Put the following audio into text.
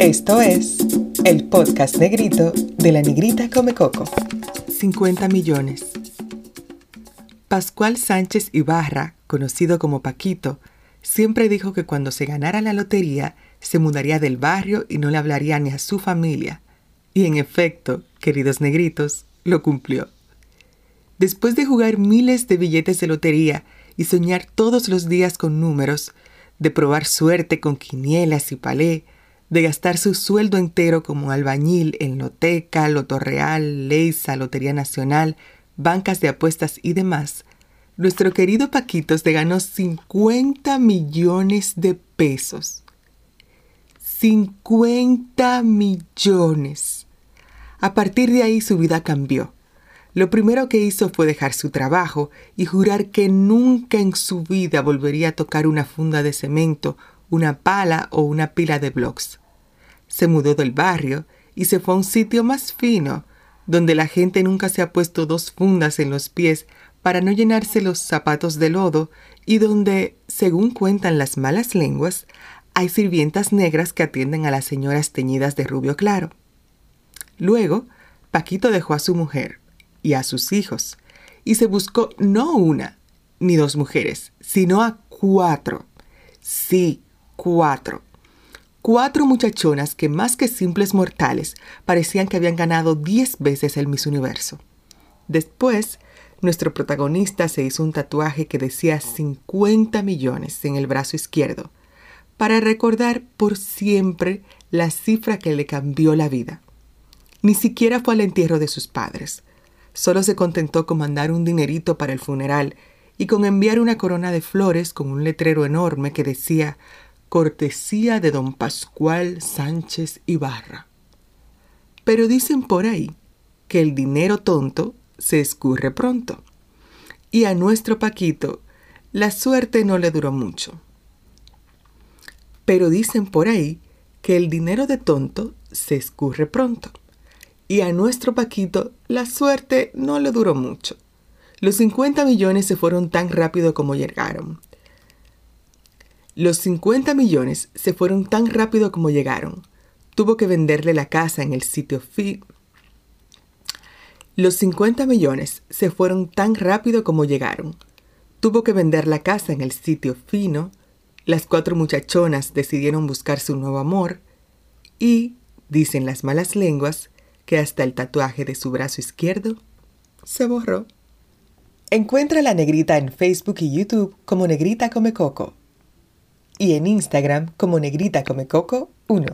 Esto es el podcast negrito de la negrita Come Coco. 50 millones. Pascual Sánchez Ibarra, conocido como Paquito, siempre dijo que cuando se ganara la lotería se mudaría del barrio y no le hablaría ni a su familia. Y en efecto, queridos negritos, lo cumplió. Después de jugar miles de billetes de lotería y soñar todos los días con números, de probar suerte con quinielas y palé, de gastar su sueldo entero como albañil en Loteca, Loto Real, Leisa, Lotería Nacional, bancas de apuestas y demás, nuestro querido Paquito se ganó 50 millones de pesos. 50 millones. A partir de ahí su vida cambió. Lo primero que hizo fue dejar su trabajo y jurar que nunca en su vida volvería a tocar una funda de cemento, una pala o una pila de blocks. Se mudó del barrio y se fue a un sitio más fino, donde la gente nunca se ha puesto dos fundas en los pies para no llenarse los zapatos de lodo y donde, según cuentan las malas lenguas, hay sirvientas negras que atienden a las señoras teñidas de rubio claro. Luego, Paquito dejó a su mujer, y a sus hijos, y se buscó no una ni dos mujeres, sino a cuatro. Sí, cuatro. Cuatro muchachonas que más que simples mortales parecían que habían ganado diez veces el Miss Universo. Después, nuestro protagonista se hizo un tatuaje que decía 50 millones en el brazo izquierdo, para recordar por siempre la cifra que le cambió la vida. Ni siquiera fue al entierro de sus padres, Solo se contentó con mandar un dinerito para el funeral y con enviar una corona de flores con un letrero enorme que decía Cortesía de don Pascual Sánchez Ibarra. Pero dicen por ahí que el dinero tonto se escurre pronto. Y a nuestro Paquito la suerte no le duró mucho. Pero dicen por ahí que el dinero de tonto se escurre pronto. Y a nuestro Paquito la suerte no le duró mucho. Los 50 millones se fueron tan rápido como llegaron. Los 50 millones se fueron tan rápido como llegaron. Tuvo que venderle la casa en el sitio fi. Los 50 millones se fueron tan rápido como llegaron. Tuvo que vender la casa en el sitio fino. Las cuatro muchachonas decidieron buscarse un nuevo amor. Y, dicen las malas lenguas, que hasta el tatuaje de su brazo izquierdo se borró. Encuentra a la negrita en Facebook y YouTube como Negrita Come Coco y en Instagram como Negrita Come Coco 1.